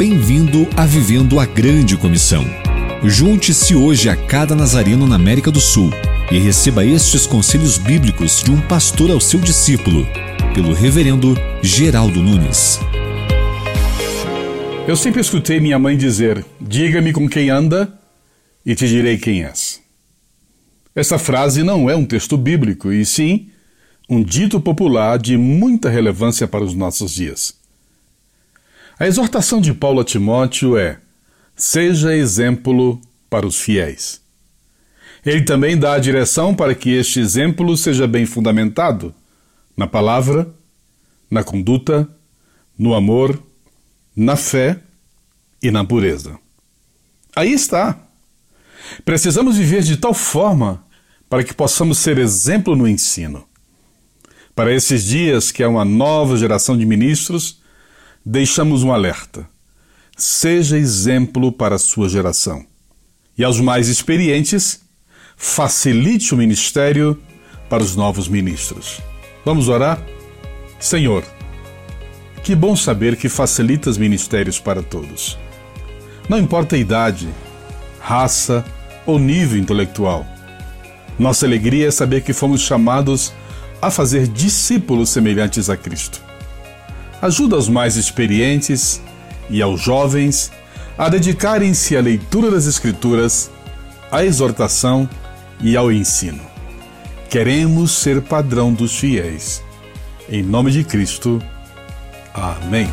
Bem-vindo a Vivendo a Grande Comissão. Junte-se hoje a cada nazareno na América do Sul e receba estes conselhos bíblicos de um pastor ao seu discípulo, pelo Reverendo Geraldo Nunes. Eu sempre escutei minha mãe dizer: Diga-me com quem anda e te direi quem és. Essa frase não é um texto bíblico, e sim um dito popular de muita relevância para os nossos dias. A exortação de Paulo a Timóteo é: seja exemplo para os fiéis. Ele também dá a direção para que este exemplo seja bem fundamentado na palavra, na conduta, no amor, na fé e na pureza. Aí está. Precisamos viver de tal forma para que possamos ser exemplo no ensino. Para esses dias que é uma nova geração de ministros, deixamos um alerta. Seja exemplo para a sua geração. E aos mais experientes, facilite o ministério para os novos ministros. Vamos orar? Senhor, que bom saber que facilitas ministérios para todos. Não importa a idade, raça ou nível intelectual. Nossa alegria é saber que fomos chamados a fazer discípulos semelhantes a Cristo ajuda os mais experientes e aos jovens a dedicarem-se à leitura das Escrituras, à exortação e ao ensino. Queremos ser padrão dos fiéis. Em nome de Cristo. Amém.